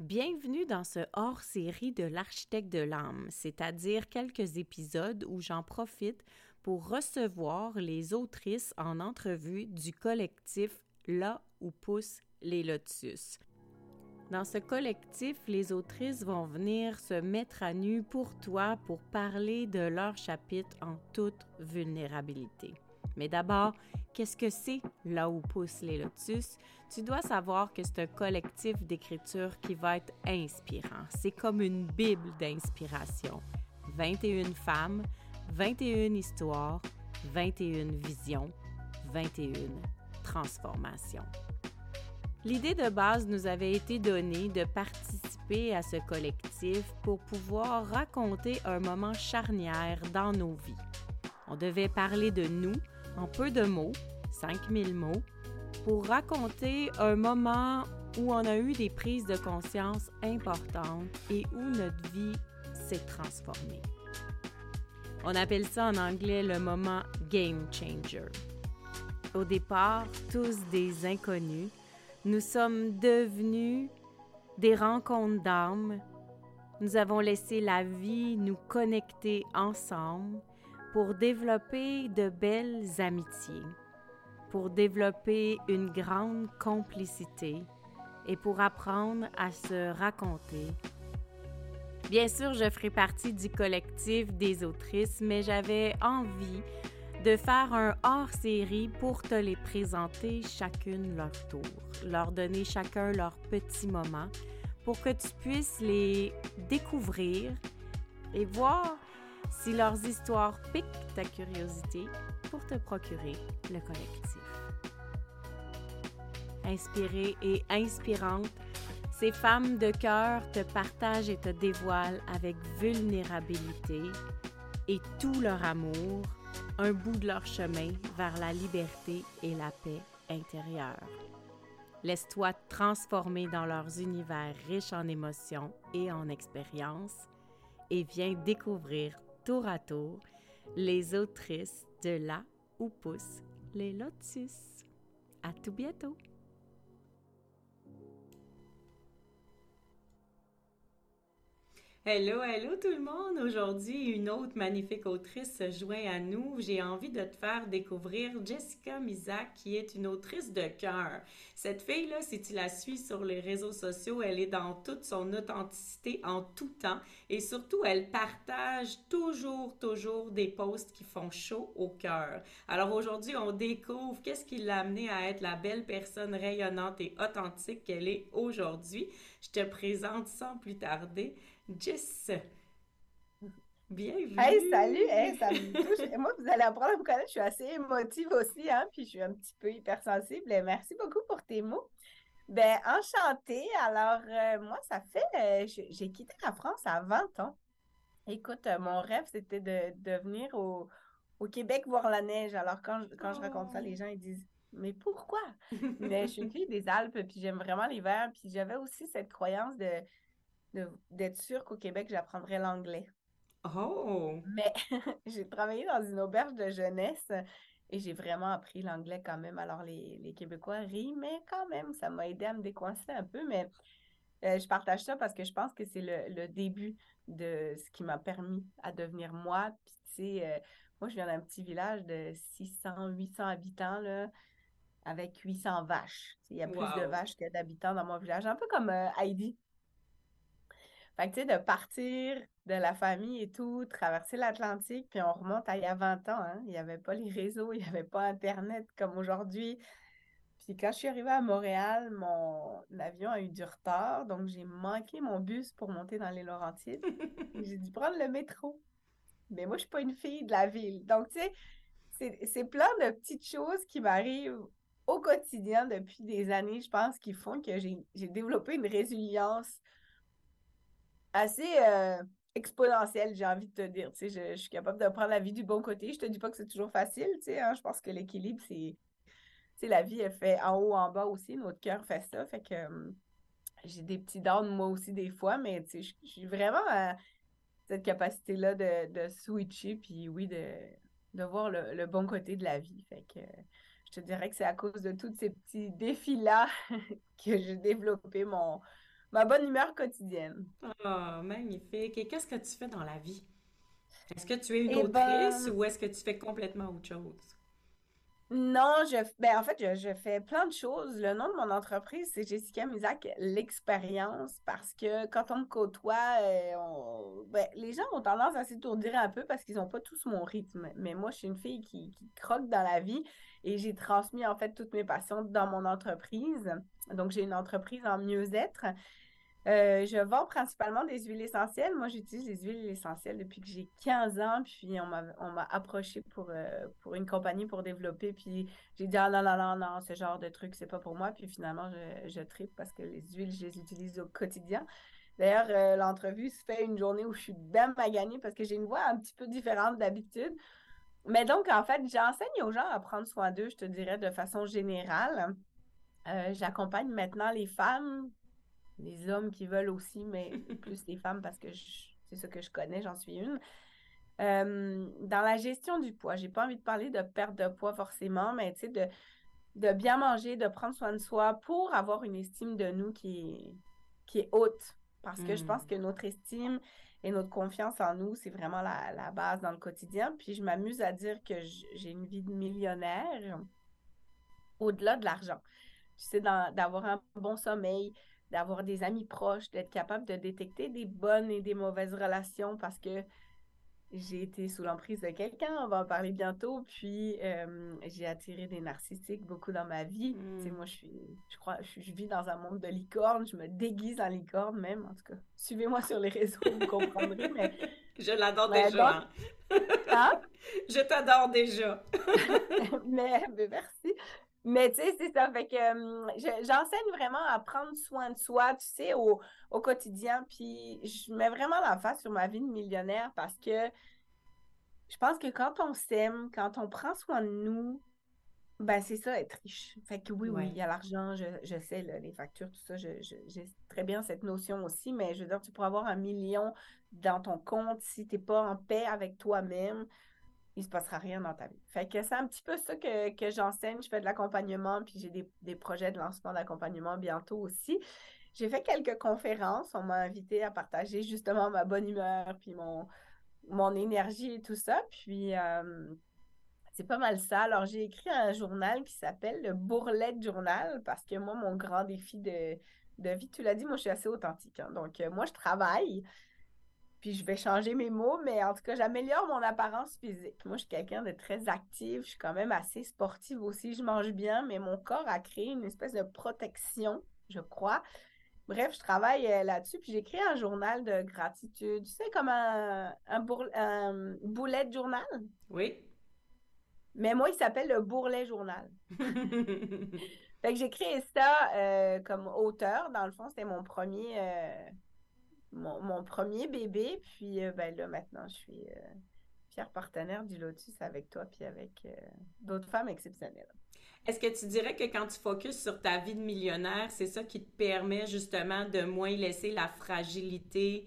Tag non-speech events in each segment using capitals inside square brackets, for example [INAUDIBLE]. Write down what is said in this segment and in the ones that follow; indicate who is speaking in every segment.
Speaker 1: Bienvenue dans ce hors-série de l'architecte de l'âme, c'est-à-dire quelques épisodes où j'en profite pour recevoir les autrices en entrevue du collectif Là où poussent les lotus. Dans ce collectif, les autrices vont venir se mettre à nu pour toi pour parler de leur chapitre en toute vulnérabilité. Mais d'abord, qu'est-ce que c'est là où poussent les lotus? Tu dois savoir que c'est un collectif d'écriture qui va être inspirant. C'est comme une bible d'inspiration. 21 femmes, 21 histoires, 21 visions, 21 transformations. L'idée de base nous avait été donnée de participer à ce collectif pour pouvoir raconter un moment charnière dans nos vies. On devait parler de nous en peu de mots, 5000 mots, pour raconter un moment où on a eu des prises de conscience importantes et où notre vie s'est transformée. On appelle ça en anglais le moment game changer. Au départ, tous des inconnus, nous sommes devenus des rencontres d'âmes. Nous avons laissé la vie nous connecter ensemble pour développer de belles amitiés, pour développer une grande complicité et pour apprendre à se raconter. Bien sûr, je ferai partie du collectif des autrices, mais j'avais envie de faire un hors-série pour te les présenter chacune leur tour, leur donner chacun leur petit moment pour que tu puisses les découvrir et voir si leurs histoires piquent ta curiosité pour te procurer le collectif. Inspirée et inspirante, ces femmes de cœur te partagent et te dévoilent avec vulnérabilité et tout leur amour un bout de leur chemin vers la liberté et la paix intérieure. Laisse-toi transformer dans leurs univers riches en émotions et en expériences et viens découvrir tour à tour les autrices de Là où poussent les lotus. À tout bientôt! Hello, hello tout le monde! Aujourd'hui, une autre magnifique autrice se joint à nous. J'ai envie de te faire découvrir Jessica Misak, qui est une autrice de cœur. Cette fille-là, si tu la suis sur les réseaux sociaux, elle est dans toute son authenticité en tout temps et surtout, elle partage toujours, toujours des posts qui font chaud au cœur. Alors aujourd'hui, on découvre qu'est-ce qui l'a amenée à être la belle personne rayonnante et authentique qu'elle est aujourd'hui. Je te présente sans plus tarder Jess. Bienvenue.
Speaker 2: Hey, salut! Hey, ça me touche. Moi, vous allez apprendre à me connaître. Je suis assez émotive aussi, hein, puis je suis un petit peu hypersensible. Merci beaucoup pour tes mots. Ben, enchantée. Alors, euh, moi, ça fait. Euh, j'ai quitté la France à 20 ans. Écoute, euh, mon rêve, c'était de, venir au, Québec voir la neige. Alors, quand, quand je raconte ça, les gens, ils disent Mais pourquoi? Mais je suis une fille [LAUGHS] des Alpes, puis j'aime vraiment l'hiver. Puis j'avais aussi cette croyance de d'être sûre qu'au Québec, j'apprendrais l'anglais.
Speaker 1: Oh!
Speaker 2: Mais [LAUGHS] j'ai travaillé dans une auberge de jeunesse et j'ai vraiment appris l'anglais quand même. Alors, les, les, Québécois rient, mais quand même, ça m'a aidé à me décoincer un peu. Mais euh, je partage ça parce que je pense que c'est le, le, début de ce qui m'a permis à devenir moi. Puis, tu sais, euh, moi, je viens d'un petit village de 600, 800 habitants, là, avec 800 vaches. Il y a plus de vaches que d'habitants dans mon village. Un peu comme euh, Heidi. Fait que, tu sais, de partir de la famille et tout, traverser l'Atlantique, puis on remonte à il y a 20 ans, hein. Il n'y avait pas les réseaux, il n'y avait pas Internet comme aujourd'hui. Puis quand je suis arrivée à Montréal, mon avion a eu du retard, donc j'ai manqué mon bus pour monter dans les Laurentides. j'ai dû prendre le métro. Mais moi, je suis pas une fille de la ville. Donc, tu sais, c'est plein de petites choses qui m'arrivent au quotidien depuis des années, je pense, qui font que j'ai développé une résilience assez euh, exponentielle, j'ai envie de te dire. Tu sais, je, suis capable de prendre la vie du bon côté. Je te dis pas que c'est toujours facile, tu sais. Hein. je pense que l'équilibre, c'est. Tu sais, la vie, elle fait en haut, en bas aussi. Notre cœur fait ça. Fait que hum, j'ai des petits downs, moi aussi, des fois, mais tu je suis vraiment à cette capacité-là de, switcher, puis oui, de, de voir le, le, bon côté de la vie. Fait que je te dirais que c'est à cause de tous ces petits défis-là [LAUGHS] que j'ai développé mon, ma bonne humeur quotidienne.
Speaker 1: Ah, magnifique. Et qu'est-ce que tu fais dans la vie? Est-ce que tu es une eh autrice ben, ou est-ce que tu fais complètement autre chose?
Speaker 2: Non, je, ben, en fait, je, fais plein de choses. Le nom de mon entreprise, c'est Jessica Musac, l'expérience, parce que quand on me côtoie, euh, ben, les gens ont tendance à s'étourdir un peu parce qu'ils n'ont pas tous mon rythme. Mais moi, je suis une fille qui, qui croque dans la vie et j'ai transmis en fait toutes mes passions dans mon entreprise. Donc, j'ai une entreprise en mieux-être euh, je vends principalement des huiles essentielles. Moi, j'utilise les huiles essentielles depuis que j'ai 15 ans. Puis, on m'a approché pour, euh, pour une compagnie pour développer. Puis, j'ai dit, ah non, non, non, non, ce genre de truc, c'est pas pour moi. Puis, finalement, je, tripe parce que les huiles, je les utilise au quotidien. D'ailleurs, euh, l'entrevue se fait une journée où je suis bien maganée parce que j'ai une voix un petit peu différente d'habitude. Mais donc, en fait, j'enseigne aux gens à prendre soin d'eux, je te dirais, de façon générale. J'accompagne maintenant les femmes les hommes qui veulent aussi, mais plus les femmes parce que c'est ça que je connais, j'en suis une. Euh, dans la gestion du poids, j'ai pas envie de parler de perte de poids forcément, mais tu sais, de, de bien manger, de prendre soin de soi pour avoir une estime de nous qui est, qui est haute. Parce que je pense mm. que notre estime et notre confiance en nous, c'est vraiment la, la, base dans le quotidien. Puis je m'amuse à dire que j'ai une vie de millionnaire au-delà de l'argent. Tu sais, d'avoir un bon sommeil, d'avoir des amis proches, d'être capable de détecter des bonnes et des mauvaises relations parce que j'ai été sous l'emprise de quelqu'un, on va en parler bientôt, puis euh, j'ai attiré des narcissiques beaucoup dans ma vie. Mm. moi, je suis, je crois, je, vis dans un monde de licorne, je me déguise en licorne même, en tout cas. Suivez-moi sur les réseaux, vous comprendrez, mais... [LAUGHS]
Speaker 1: Je l'adore déjà. Hein? [LAUGHS] Je t'adore déjà. [LAUGHS]
Speaker 2: mais, mais, merci. Mais tu sais, c'est ça. Fait que j'enseigne vraiment à prendre soin de soi, tu sais, au, quotidien. Puis je mets vraiment face sur ma vie de millionnaire parce que je pense que quand on s'aime, quand on prend soin de nous, ben c'est ça, être riche. Fait que oui, oui, il y a l'argent, je, sais, les factures, tout ça, j'ai très bien cette notion aussi, mais je veux dire, tu pourras avoir un million dans ton compte si tu n'es pas en paix avec toi-même il se passera rien dans ta vie. Fait que c'est un petit peu ça que, j'enseigne. Je fais de l'accompagnement, puis j'ai des, projets de lancement d'accompagnement bientôt aussi. J'ai fait quelques conférences. On m'a invité à partager justement ma bonne humeur, puis mon, mon énergie et tout ça. Puis euh, c'est pas mal ça. Alors j'ai écrit un journal qui s'appelle le Bourlette Journal parce que moi, mon grand défi de, de vie, tu l'as dit, moi je suis assez authentique. Hein. Donc euh, moi, je travaille. Puis je vais changer mes mots, mais en tout cas, j'améliore mon apparence physique. Moi, je suis quelqu'un de très actif. Je suis quand même assez sportive aussi. Je mange bien, mais mon corps a créé une espèce de protection, je crois. Bref, je travaille euh, là-dessus. Puis j'écris un journal de gratitude. Tu sais, comme un, un, boulet de journal?
Speaker 1: Oui.
Speaker 2: Mais moi, il s'appelle le bourrelet journal. [LAUGHS] fait que j'ai créé ça euh, comme auteur. Dans le fond, c'était mon premier. Euh, mon, premier bébé. Puis euh, ben là, maintenant, je suis euh, fière partenaire du Lotus avec toi, puis avec euh, d'autres femmes exceptionnelles.
Speaker 1: Est-ce que tu dirais que quand tu focuses sur ta vie de millionnaire, c'est ça qui te permet justement de moins laisser la fragilité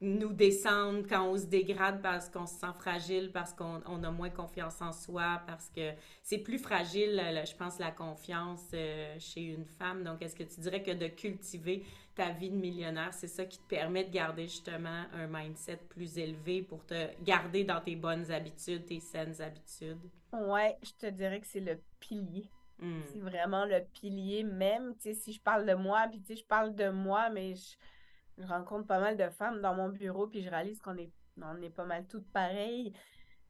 Speaker 1: nous descendre quand on se dégrade parce qu'on se sent fragile, parce qu'on a moins confiance en soi, parce que c'est plus fragile, je pense, la confiance euh, chez une femme. Donc, est-ce que tu dirais que de cultiver ta vie de millionnaire, c'est ça qui te permet de garder justement un mindset plus élevé pour te garder dans tes bonnes habitudes, tes saines habitudes?
Speaker 2: Ouais, je te dirais que c'est le pilier. Hmm. C'est vraiment le pilier même, tu sais, si je parle de moi, puis tu sais, je parle de moi, mais je je rencontre pas mal de femmes dans mon bureau, puis je réalise qu'on est, on est pas mal toutes pareilles.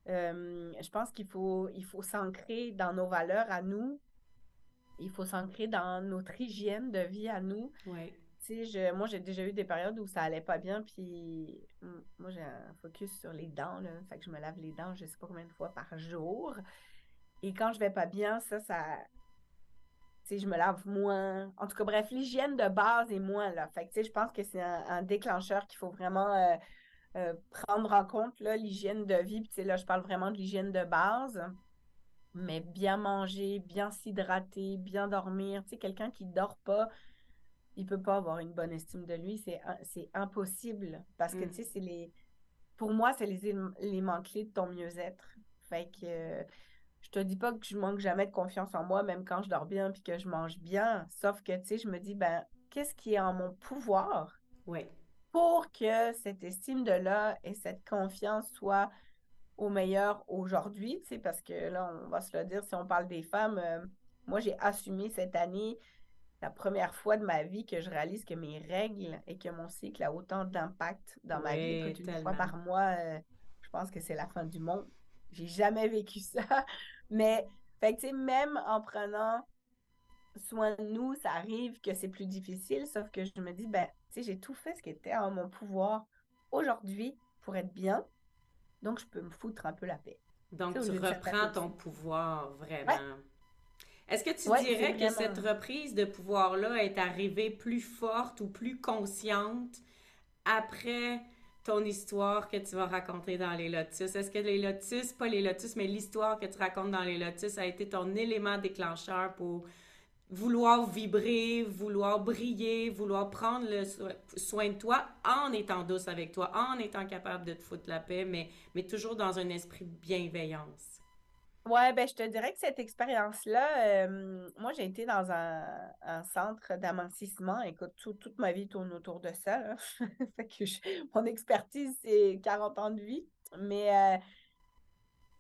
Speaker 2: Euh, je pense qu'il faut, il faut s'ancrer dans nos valeurs à nous. Il faut s'ancrer dans notre hygiène de vie à nous.
Speaker 1: Ouais.
Speaker 2: Je, moi, j'ai déjà eu des périodes où ça allait pas bien, puis moi, j'ai un focus sur les dents, là. Fait que je me lave les dents, je sais pas combien de fois par jour. Et quand je vais pas bien, ça, ça, je me lave moins. En tout cas, bref, l'hygiène de base est moins là. Fait que, je pense que c'est un, déclencheur qu'il faut vraiment euh, euh, prendre en compte, l'hygiène de vie. Puis, là, je parle vraiment de l'hygiène de base. Mais bien manger, bien s'hydrater, bien dormir. Tu sais, quelqu'un qui ne dort pas, il ne peut pas avoir une bonne estime de lui. C'est impossible. Parce que, mm. tu sais, c'est les... Pour moi, c'est les éléments clés de ton mieux-être. Fait que te dis pas que je manque jamais de confiance en moi, même quand je dors bien puis que je mange bien. Sauf que, tu sais, je me dis, ben, qu'est-ce qui est en mon pouvoir
Speaker 1: oui.
Speaker 2: pour que cette estime de là et cette confiance soit au meilleur aujourd'hui, tu sais, parce que là, on va se le dire, si on parle des femmes, euh, moi, j'ai assumé cette année la première fois de ma vie que je réalise que mes règles et que mon cycle a autant d'impact dans ma vie. que une fois par mois, euh, je pense que c'est la fin du monde. J'ai jamais vécu [LAUGHS] ça. Mais, fait que, même en prenant soin de nous, ça arrive que c'est plus difficile, sauf que je me dis, ben, tu sais, j'ai tout fait ce qui était en mon pouvoir aujourd'hui pour être bien. Donc, je peux me foutre un peu la paix.
Speaker 1: Donc, tu reprends ton pouvoir vraiment. Est-ce que tu dirais que cette reprise de pouvoir-là est arrivée plus forte ou plus consciente après ton histoire que tu vas raconter dans les lotus? Est-ce que les lotus, pas les lotus, mais l'histoire que tu racontes dans les lotus a été ton élément déclencheur pour vouloir vibrer, vouloir briller, vouloir prendre le soin de toi en étant douce avec toi, en étant capable de te foutre la paix, mais, mais toujours dans un esprit de bienveillance?
Speaker 2: Ouais, ben je te dirais que cette expérience-là, euh, moi j'ai été dans un, centre d'amincissement. Écoute, toute ma vie tourne autour de ça. [LAUGHS] fait que mon expertise, c'est 40 ans de vie. Mais euh,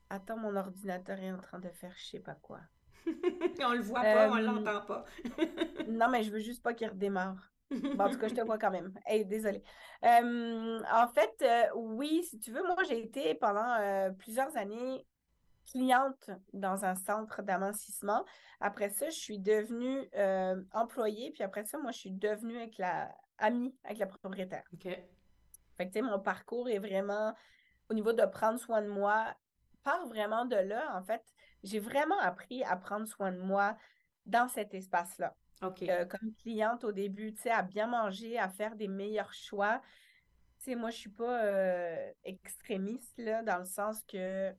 Speaker 2: attends, mon ordinateur est en train de faire je sais pas quoi. [LAUGHS]
Speaker 1: on le voit pas, on on euh, l'entend pas. [LAUGHS]
Speaker 2: non, mais je veux juste pas qu'il redémarre. en tout cas, je te vois quand même. Hey, désolée. en fait, oui, si tu veux, moi, j'ai été pendant plusieurs années cliente dans un centre d'amincissement. Après ça, je suis devenue euh, employée, puis après ça, moi, je suis devenue avec la, amie avec la propriétaire.
Speaker 1: OK.
Speaker 2: Fait que, tu sais, mon parcours est vraiment, au niveau de prendre soin de moi, part vraiment de là. En fait, j'ai vraiment appris à prendre soin de moi dans cet espace-là.
Speaker 1: OK.
Speaker 2: Euh, comme cliente au début, tu sais, à bien manger, à faire des meilleurs choix. Tu sais, moi, je suis pas euh, extrémiste, là, dans le sens que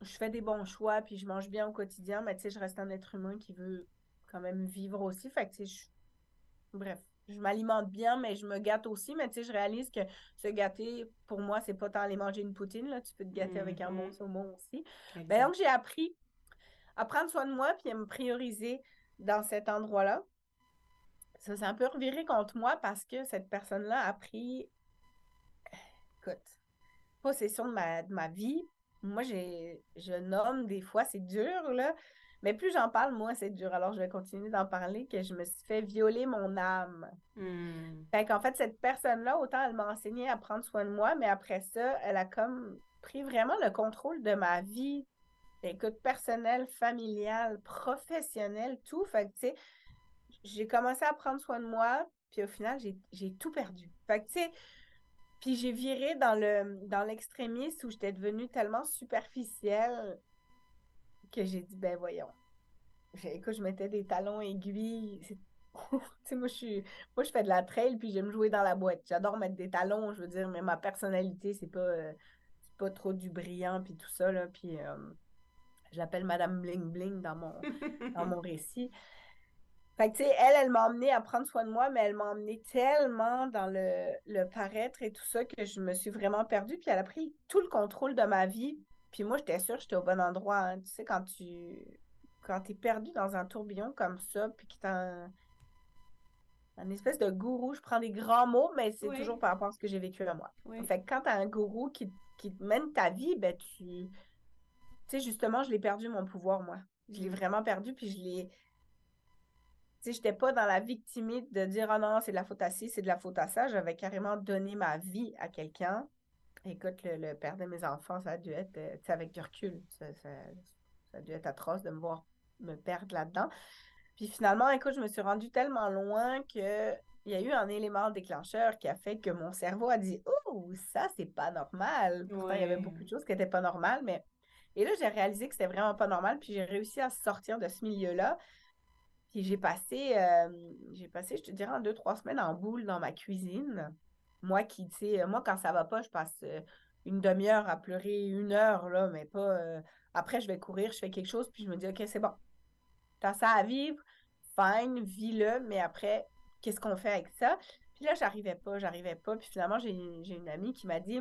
Speaker 2: je fais des bons choix, puis je mange bien au quotidien, mais tu sais, je reste un être humain qui veut quand même vivre aussi. Fait que, tu sais, bref, je m'alimente bien, mais je me gâte aussi. Mais tu sais, je réalise que se gâter, pour moi, c'est pas tant aller manger une poutine, là. Tu peux te gâter avec un bon mm-hmm. saumon aussi. Ben, donc, j'ai appris à prendre soin de moi, puis à me prioriser dans cet endroit-là. Ça s'est un peu reviré contre moi parce que cette personne-là a pris, écoute, possession de ma, de ma vie, moi, j'ai, je nomme des fois, c'est dur, là. Mais plus j'en parle, moins c'est dur. Alors, je vais continuer d'en parler, que je me suis fait violer mon âme.
Speaker 1: Mmh.
Speaker 2: Fait qu'en fait, cette personne-là, autant elle m'a enseigné à prendre soin de moi, mais après ça, elle a comme pris vraiment le contrôle de ma vie. Écoute, personnelle, familiale, professionnelle, tout. Fait que, tu sais, j'ai commencé à prendre soin de moi, puis au final, j'ai, j'ai tout perdu. Fait que, tu sais, puis j'ai viré dans le dans l'extrémisme où j'étais devenue tellement superficielle que j'ai dit ben voyons. Écoute, je mettais des talons aiguilles. [LAUGHS] tu moi je suis moi je fais de la trail puis j'aime jouer dans la boîte. J'adore mettre des talons, je veux dire, mais ma personnalité, c'est pas euh, pas trop du brillant puis tout ça là, puis euh, j'appelle madame bling bling dans mon dans mon [LAUGHS] récit. Fait que, tu sais, elle, elle m'a emmené à prendre soin de moi, mais elle m'a emmené tellement dans le, paraître et tout ça que je me suis vraiment perdue. Puis elle a pris tout le contrôle de ma vie. Puis moi, j'étais sûre que j'étais au bon endroit. Hein. Tu sais, quand tu quand es perdu dans un tourbillon comme ça, puis que t'as un, espèce de gourou, je prends des grands mots, mais c'est toujours par rapport à ce que j'ai vécu à moi. Fait que quand t'as un gourou qui, qui te mène ta vie, ben tu... Tu sais, justement, je l'ai perdu mon pouvoir, moi. Je l'ai vraiment perdu, puis je l'ai je n'étais pas dans la victimite de dire oh non, c'est de la faute à ci, c'est de la faute à ça. J'avais carrément donné ma vie à quelqu'un. Écoute, le, père de mes enfants, ça a dû être, euh, avec du recul, ça, a dû être atroce de me voir me perdre là-dedans. Puis finalement, écoute, je me suis rendue tellement loin que il y a eu un élément déclencheur qui a fait que mon cerveau a dit Oh, ça, c'est pas normal. Pourtant, il y avait beaucoup de choses qui n'étaient pas normales, mais. Et là, j'ai réalisé que c'était vraiment pas normal, puis j'ai réussi à sortir de ce milieu-là. Puis j'ai passé, euh, j'ai passé, je te dirais, deux, trois semaines en boule dans ma cuisine. Moi qui, tu sais, moi, quand ça va pas, je passe euh, une demi-heure à pleurer, une heure, là, mais pas. Euh, après, je vais courir, je fais quelque chose, puis je me dis, OK, c'est bon. T'as ça à vivre, fine, vis-le, mais après, qu'est-ce qu'on fait avec ça? Puis là, j'arrivais pas, j'arrivais pas. Puis finalement, j'ai une amie qui m'a dit,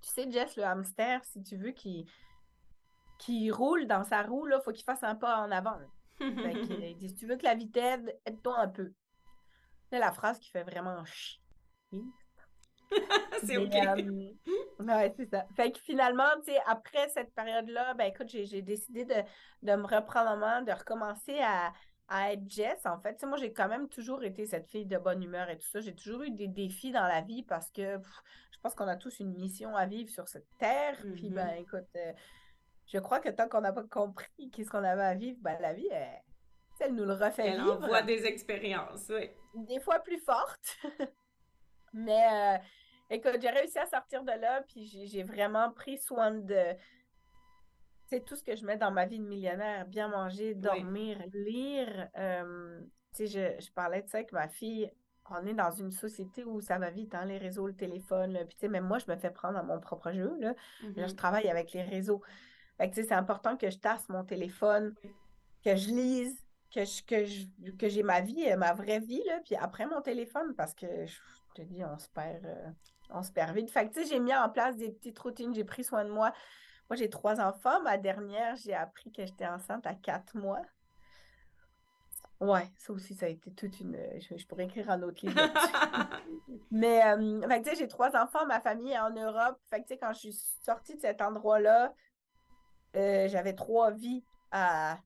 Speaker 2: tu sais, Jess, le hamster, si tu veux qu'il qui roule dans sa roue, il faut qu'il fasse un pas en avant. Fait il dit, si tu veux que la vie t'aide, aide-toi un peu. C'est la phrase qui fait vraiment chier. [LAUGHS]
Speaker 1: c'est OK.
Speaker 2: Euh, c'est ça. Fait que finalement, tu sais, après cette période-là, ben écoute, j'ai décidé de, de, me reprendre en main, de recommencer à, à être Jess. En fait, moi, j'ai quand même toujours été cette fille de bonne humeur et tout ça. J'ai toujours eu des défis dans la vie parce que je pense qu'on a tous une mission à vivre sur cette terre. Puis, ben mm-hmm. écoute, euh, je crois que tant qu'on n'a pas compris qu'est-ce qu'on avait à vivre, ben la vie, elle, elle nous le refait
Speaker 1: elle
Speaker 2: vivre.
Speaker 1: envoie des expériences, oui.
Speaker 2: Des fois plus fortes. [LAUGHS] Mais... Euh, Écoute, j'ai réussi à sortir de là, puis j'ai vraiment pris soin de. C'est tout ce que je mets dans ma vie de millionnaire bien manger, dormir, lire. Euh, tu sais, je, parlais de ça avec ma fille. On est dans une société où ça va vite, hein, les réseaux, le téléphone. Puis, tu sais, même moi, je me fais prendre à mon propre jeu. Là. je mm-hmm. travaille avec les réseaux. Fait que, c'est important que je tasse mon téléphone, que je lise, que je, que que j'ai ma vie, ma vraie vie, là, puis après mon téléphone, parce que je, te dis, on se perd, euh, on se perd vite. Fait que, tu sais, j'ai mis en place des petites routines, j'ai pris soin de moi. Moi, j'ai trois enfants. Ma dernière, j'ai appris que j'étais enceinte à quatre mois. Ouais, ça aussi, ça a été toute une. Je, pourrais écrire un autre livre. [LAUGHS] Mais, euh, fait que, tu sais, j'ai trois enfants, ma famille est en Europe. Fait que, tu sais, quand je suis sortie de cet endroit-là, euh, j'avais trois vies à,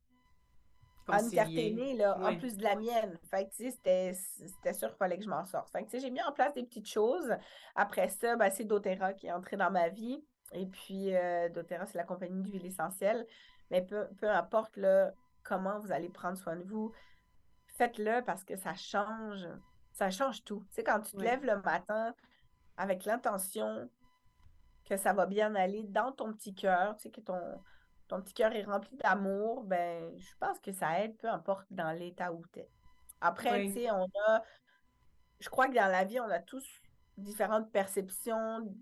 Speaker 2: à me là, en plus de la mienne. Fait que, c'était, c'était sûr qu'il fallait que je m'en sorte. Fait que, j'ai mis en place des petites choses. Après ça, ben, c'est doTERRA qui est entré dans ma vie. Et puis, euh, doTERRA, c'est la compagnie d'huile essentielle. Mais peu, peu importe là, comment vous allez prendre soin de vous, faites-le parce que ça change. Ça change tout. Tu sais, quand tu te lèves le matin avec l'intention que ça va bien aller dans ton petit cœur, tu sais, que ton, ton petit cœur est rempli d'amour, ben, je pense que ça aide, peu importe dans l'état où tu es. Après, tu sais, on a, je crois que dans la vie, on a tous différentes perceptions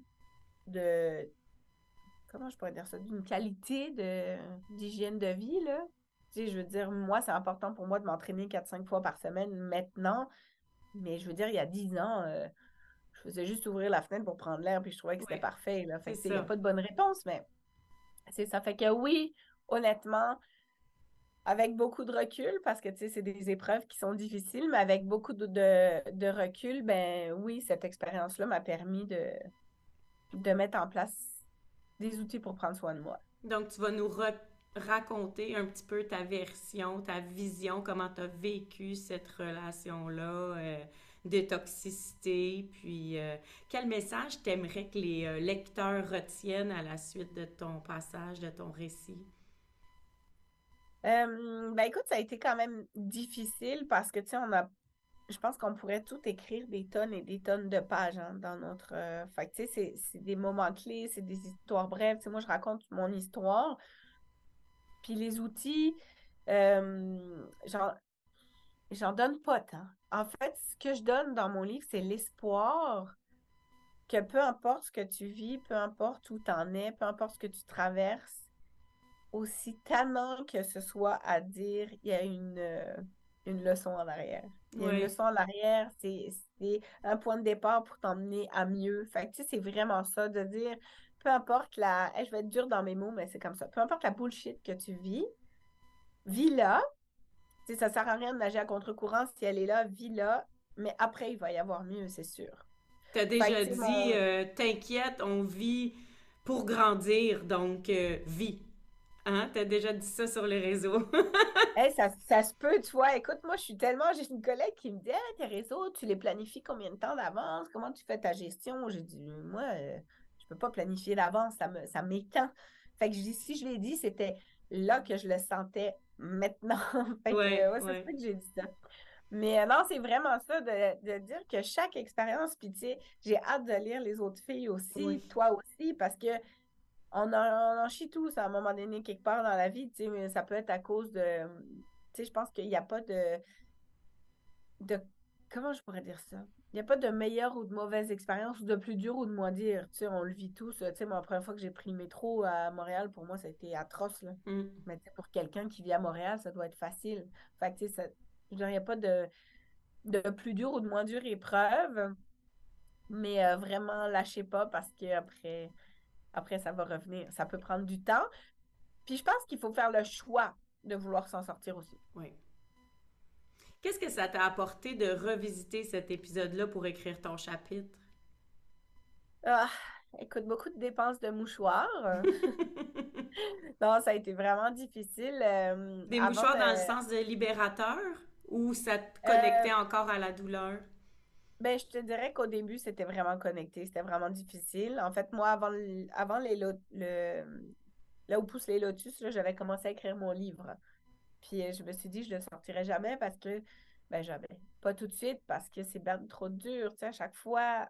Speaker 2: de, comment je pourrais dire ça, d'une qualité d'hygiène de vie, là. Tu sais, je veux dire, moi, c'est important pour moi de m'entraîner 4-5 fois par semaine maintenant, mais je veux dire, il y a 10 ans, euh, je faisais juste ouvrir la fenêtre pour prendre l'air, puis je trouvais que c'était parfait, là. Fait il n'y a pas de bonne réponse, mais c'est ça. Fait que oui, honnêtement, avec beaucoup de recul, parce que c'est des épreuves qui sont difficiles, mais avec beaucoup de, recul, ben oui, cette expérience-là m'a permis de, de mettre en place des outils pour prendre soin de moi.
Speaker 1: Donc, tu vas nous raconter un petit peu ta version, ta vision, comment tu as vécu cette relation-là. Euh, de toxicité, puis euh, quel message t'aimerais que les euh, lecteurs retiennent à la suite de ton passage, de ton récit?
Speaker 2: Euh, ben écoute, ça a été quand même difficile parce que, tu sais, on a, je pense qu'on pourrait tout écrire des tonnes et des tonnes de pages hein, dans notre... fait tu sais, c'est des moments clés, c'est des histoires brèves. Tu sais, moi, je raconte mon histoire. Puis les outils, genre, j'en donne pas tant. En fait, ce que je donne dans mon livre, c'est l'espoir que peu importe ce que tu vis, peu importe où tu en es, peu importe ce que tu traverses, aussi tellement que ce soit à dire, il y a une, euh, une leçon en arrière. Il y a une leçon en arrière, c'est un point de départ pour t'emmener à mieux. Fait tu sais, c'est vraiment ça, de dire, peu importe la... je vais être dure dans mes mots, mais c'est comme ça. Peu importe la bullshit que tu vis, vis là, ça sert à rien de nager à contre-courant si elle est là, vis là, mais après, il va y avoir mieux, c'est sûr.
Speaker 1: Tu as déjà dit, euh, t'inquiète, on vit pour grandir, donc euh, vis. Hein? Tu as déjà dit ça sur les réseaux. [LAUGHS]
Speaker 2: ça, ça, se peut, tu vois. Écoute, moi, je suis tellement. J'ai une collègue qui me dit tes réseaux, tu les planifies combien de temps d'avance? Comment tu fais ta gestion? J'ai dit Moi, euh, je peux pas planifier d'avance, ça me ça m'éteint. Fait que je dis Si je l'ai dit, c'était là que je le sentais maintenant. [LAUGHS] fait que, c'est ça que j'ai dit ça. Mais euh, non, c'est vraiment ça de, dire que chaque expérience, puis tu sais, j'ai hâte de lire les autres filles aussi, toi aussi, parce que on en, chie tous à un moment donné, quelque part dans la vie, tu sais, mais ça peut être à cause de. Tu sais, je pense qu'il n'y a pas de. de. Comment je pourrais dire ça? Il n'y a pas de meilleure ou de mauvaise expérience, ou de plus dur ou de moins dire. Tu sais, on le vit tous. Tu sais, moi, la première fois que j'ai pris le métro à Montréal, pour moi, ça a été atroce. Là. Mm. Mais pour quelqu'un qui vit à Montréal, ça doit être facile. Fait que, tu sais, il n'y a pas de, de plus dur ou de moins dure épreuve. Mais euh, vraiment, lâchez pas parce que après, après, ça va revenir. Ça peut prendre du temps. Puis je pense qu'il faut faire le choix de vouloir s'en sortir aussi.
Speaker 1: Oui. Qu'est-ce que ça t'a apporté de revisiter cet épisode-là pour écrire ton chapitre?
Speaker 2: Ah, écoute, beaucoup de dépenses de mouchoirs. [LAUGHS] non, ça a été vraiment difficile. Euh,
Speaker 1: Des mouchoirs dans le sens de libérateur ou ça te connectait euh, encore à la douleur?
Speaker 2: Ben, je te dirais qu'au début, c'était vraiment connecté. C'était vraiment difficile. En fait, moi, avant, avant les le, là où poussent les lotus, j'avais commencé à écrire mon livre. Puis euh, je me suis dit, je ne le sortirai jamais parce que, ben jamais. Pas tout de suite parce que c'est bien trop dur. Tu sais, à chaque fois,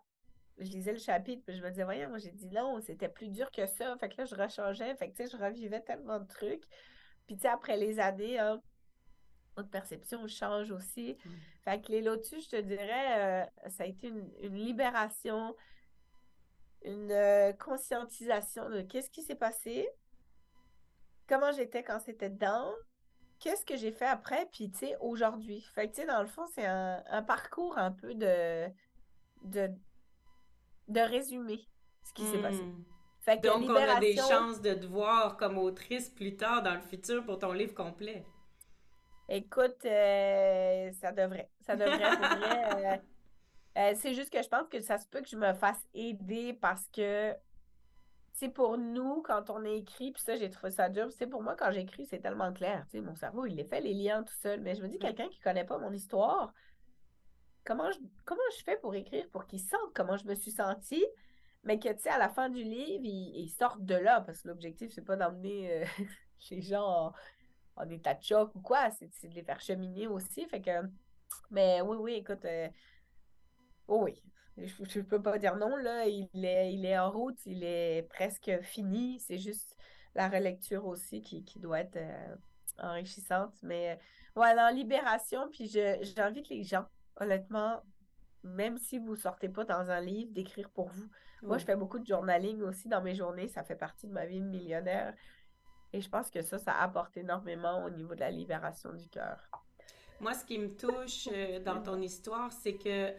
Speaker 2: je lisais le chapitre, puis je me disais, voyons, j'ai dit non, c'était plus dur que ça. Fait que là, je rechangeais. Fait que, tu sais, je revivais tellement de trucs. Puis, tu sais, après les années, hein, notre perception change aussi. Mm. Fait que les lotus, je te dirais, euh, ça a été une, libération, une euh, conscientisation de qu'est-ce qui s'est passé, comment j'étais quand c'était dedans, qu'est-ce que j'ai fait après, puis tu sais, aujourd'hui? Fait que tu sais, dans le fond, c'est un, parcours un peu de, de, de résumer ce qui s'est passé.
Speaker 1: Hmm. Fait que Donc, on a des chances de te voir comme autrice plus tard dans le futur pour ton livre complet.
Speaker 2: Écoute, euh, ça devrait. Ça devrait. Euh, [LAUGHS] euh, c'est juste que je pense que ça se peut que je me fasse aider parce que c'est pour nous, quand on écrit, puis ça, j'ai trouvé ça dur. C'est pour moi, quand j'écris, c'est tellement clair. Tu sais, mon cerveau, il les fait les liens tout seul. Mais je me dis, quelqu'un qui ne connaît pas mon histoire, comment je, comment je fais pour écrire pour qu'il sente comment je me suis sentie, mais que, tu sais, à la fin du livre, ils, sortent de là, parce que l'objectif, c'est pas d'emmener euh, [LAUGHS] les gens en, état de choc ou quoi, c'est de les faire cheminer aussi. Fait que, mais oui, oui, écoute, euh, oh oui, je ne peux pas dire non, là, il est, il est en route, il est presque fini. C'est juste la relecture aussi qui, doit être euh, enrichissante. Mais voilà, en libération, puis j'invite les gens, honnêtement, même si vous ne sortez pas dans un livre, d'écrire pour vous. Moi, je fais beaucoup de journaling aussi dans mes journées. Ça fait partie de ma vie de millionnaire. Et je pense que ça, ça apporte énormément au niveau de la libération du cœur.
Speaker 1: Moi, ce qui me touche euh, dans ton histoire, c'est que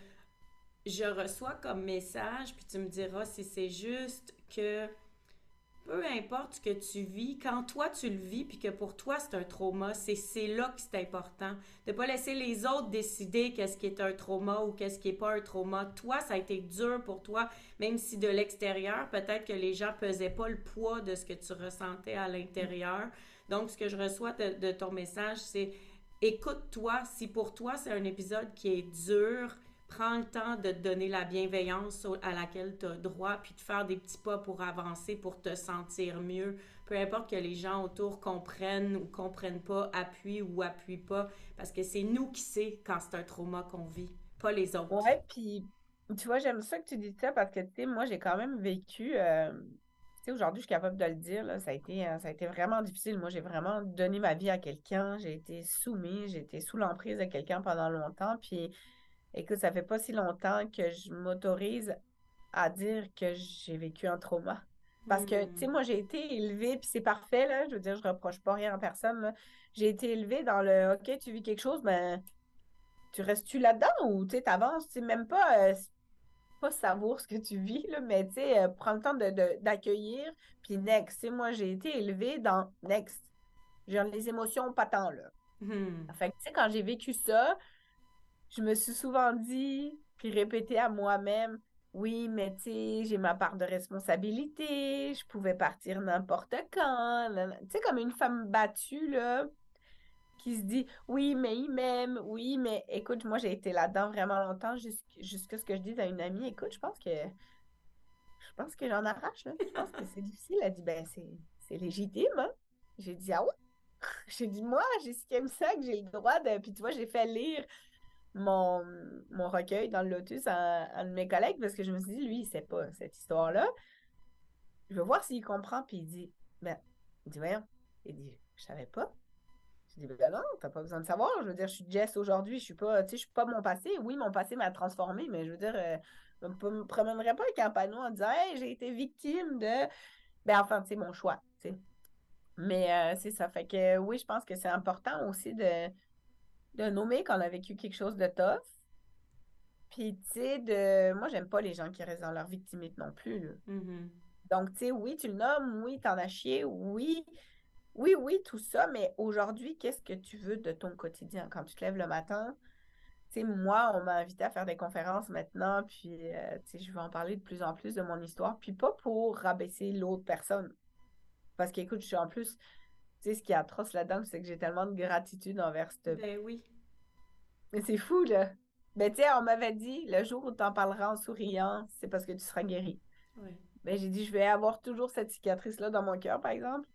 Speaker 1: je reçois comme message, puis tu me diras si c'est juste que peu importe ce que tu vis, quand toi tu le vis, puis que pour toi c'est un trauma, c'est là que c'est important. De ne pas laisser les autres décider qu'est-ce qui est un trauma ou qu'est-ce qui n'est pas un trauma. Toi, ça a été dur pour toi, même si de l'extérieur, peut-être que les gens pesaient pas le poids de ce que tu ressentais à l'intérieur. Donc, ce que je reçois de, de ton message, c'est écoute-toi. Si pour toi c'est un épisode qui est dur, prends le temps de te donner la bienveillance à laquelle tu as droit, puis de faire des petits pas pour avancer, pour te sentir mieux. Peu importe que les gens autour comprennent ou comprennent pas, appuient ou appuient pas, parce que c'est nous qui sait quand c'est un trauma qu'on vit, pas les autres.
Speaker 2: Ouais, puis tu vois, j'aime ça que tu dis ça parce que, tu sais, moi, j'ai quand même vécu. Euh, tu sais, aujourd'hui, je suis capable de le dire, là, ça, a été, euh, ça a été vraiment difficile. Moi, j'ai vraiment donné ma vie à quelqu'un, j'ai été soumise, j'ai été sous l'emprise de quelqu'un pendant longtemps, puis Écoute, ça fait pas si longtemps que je m'autorise à dire que j'ai vécu un trauma. Parce que, tu sais, hmm. moi, j'ai été élevée, puis c'est parfait, là. Je veux dire, je reproche pas rien à personne, J'ai été élevée dans le OK, tu vis quelque chose, mais tu restes-tu là-dedans ou tu avances, tu sais, même pas, euh, pas savoir ce que tu vis, là, mais tu sais, euh, prends le temps d'accueillir, de, puis next. Tu sais, moi, j'ai été élevée dans next. J'ai les émotions pas tant, là. Hmm. Fait que, tu sais, quand j'ai vécu ça, je me suis souvent dit, puis répété à moi-même, oui, mais tu sais, j'ai ma part de responsabilité, je pouvais partir n'importe quand. Tu sais, comme une femme battue, là, qui se dit, oui, mais il m'aime, oui, mais écoute, moi, j'ai été là-dedans vraiment longtemps, jusqu'à ce que je dise à une amie, écoute, je pense que je pense que j'en arrache, là. Je pense que c'est [LAUGHS] difficile. Elle dit, ben, c'est légitime, hein? J'ai dit, ah ouais? J'ai dit, moi, j'ai ce qui aime ça, que j'ai le droit de. Puis tu vois, j'ai fait lire mon, mon recueil dans le Lotus à, un de mes collègues parce que je me suis dit, lui, il sait pas cette histoire-là. Je veux voir s'il comprend. Puis il dit, ben, il dit, voyons. Il dit, je savais pas. Je dis, ben non, t'as pas besoin de savoir. Je veux dire, je suis Jess aujourd'hui. Je suis pas, tu sais, je suis pas mon passé. Oui, mon passé m'a transformé, mais je veux dire, euh, je me promènerais pas avec un panneau en disant, hey, j'ai été victime de. Ben, enfin, c'est mon choix, tu sais. Mais euh, c'est ça. Fait que oui, je pense que c'est important aussi de de nommer qu'on a vécu quelque chose de tough. Puis, tu sais, de... moi, j'aime pas les gens qui restent dans leur victimite non plus.
Speaker 1: Mm-hmm.
Speaker 2: Donc, tu sais, oui, tu le nommes, oui, t'en as chié, oui, oui, oui, tout ça, mais aujourd'hui, qu'est-ce que tu veux de ton quotidien? Quand tu te lèves le matin? Tu sais, moi, on m'a invité à faire des conférences maintenant, puis euh, tu sais, je vais en parler de plus en plus de mon histoire, puis pas pour rabaisser l'autre personne. Parce qu'écoute, je suis en plus, tu sais, ce qui est atroce là-dedans, c'est que j'ai tellement de gratitude envers cette.
Speaker 1: Ben oui.
Speaker 2: Mais c'est fou, là. Ben, tu sais, on m'avait dit, le jour où tu en parleras en souriant, c'est parce que tu seras guéri.
Speaker 1: Oui.
Speaker 2: Ben, j'ai dit, je vais avoir toujours cette cicatrice-là dans mon cœur, par exemple.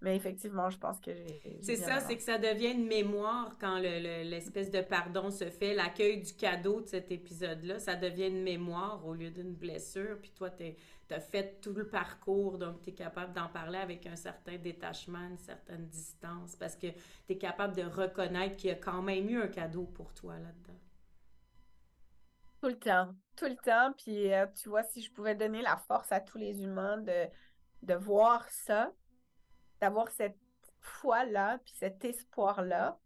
Speaker 2: Mais effectivement, je pense que j'ai.
Speaker 1: C'est ça, c'est que ça devient une mémoire quand l'espèce de pardon se fait, l'accueil du cadeau de cet épisode-là, ça devient une mémoire au lieu d'une blessure. Puis toi, tu as fait tout le parcours, donc tu es capable d'en parler avec un certain détachement, une certaine distance, parce que tu es capable de reconnaître qu'il y a quand même eu un cadeau pour toi là-dedans.
Speaker 2: Tout le temps, tout le temps. Puis euh, tu vois, si je pouvais donner la force à tous les humains de, de voir ça, d'avoir cette foi-là, puis cet espoir-là,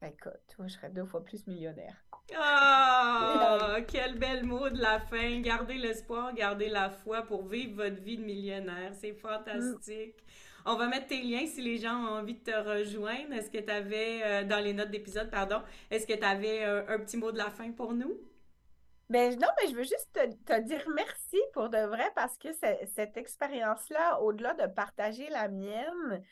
Speaker 2: ben, écoute, moi, je serais deux fois plus millionnaire.
Speaker 1: Ah, [LAUGHS] quel bel mot de la fin. Gardez l'espoir, gardez la foi pour vivre votre vie de millionnaire. C'est fantastique. On va mettre tes liens si les gens ont envie de te rejoindre. Est-ce que tu avais, euh, dans les notes d'épisode, pardon, est-ce que tu avais euh, un petit mot de la fin pour nous?
Speaker 2: Ben, non, mais je veux juste te, dire merci pour de vrai parce que cette expérience-là, au-delà de partager la mienne,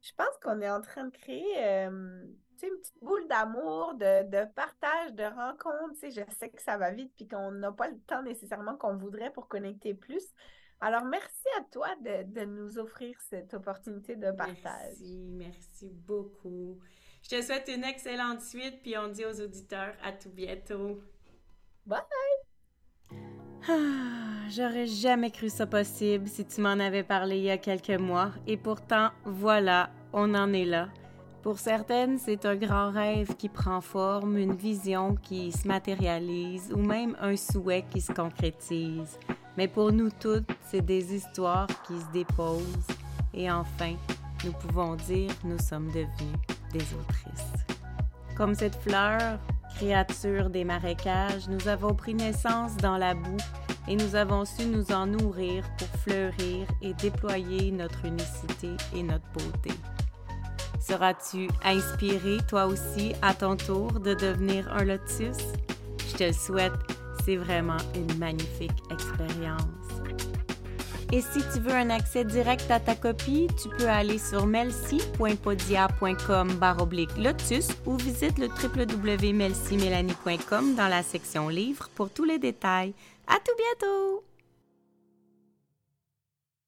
Speaker 2: je pense qu'on est en train de créer euh, une petite boule d'amour, de, partage, de rencontre. Je sais que ça va vite puis qu'on n'a pas le temps nécessairement qu'on voudrait pour connecter plus. Alors, merci à toi de, nous offrir cette opportunité de partage.
Speaker 1: Merci, merci beaucoup. Je te souhaite une excellente suite, puis on dit aux auditeurs à tout bientôt.
Speaker 2: Bye! [SIGHS]
Speaker 1: J'aurais jamais cru ça possible si tu m'en avais parlé il y a quelques mois, et pourtant, voilà, on en est là. Pour certaines, c'est un grand rêve qui prend forme, une vision qui se matérialise ou même un souhait qui se concrétise. Mais pour nous toutes, c'est des histoires qui se déposent et enfin, nous pouvons dire nous sommes devenus des autrices. Comme cette fleur, créature des marécages, nous avons pris naissance dans la boue et nous avons su nous en nourrir pour fleurir et déployer notre unicité et notre beauté. Seras-tu inspiré toi aussi à ton tour de devenir un lotus? Je te le souhaite, c'est vraiment une magnifique expérience. Et si tu veux un accès direct à ta copie, tu peux aller sur melcy.podia.com lotus ou visite le www.melcymélanie.com dans la section livres pour tous les détails. À tout bientôt!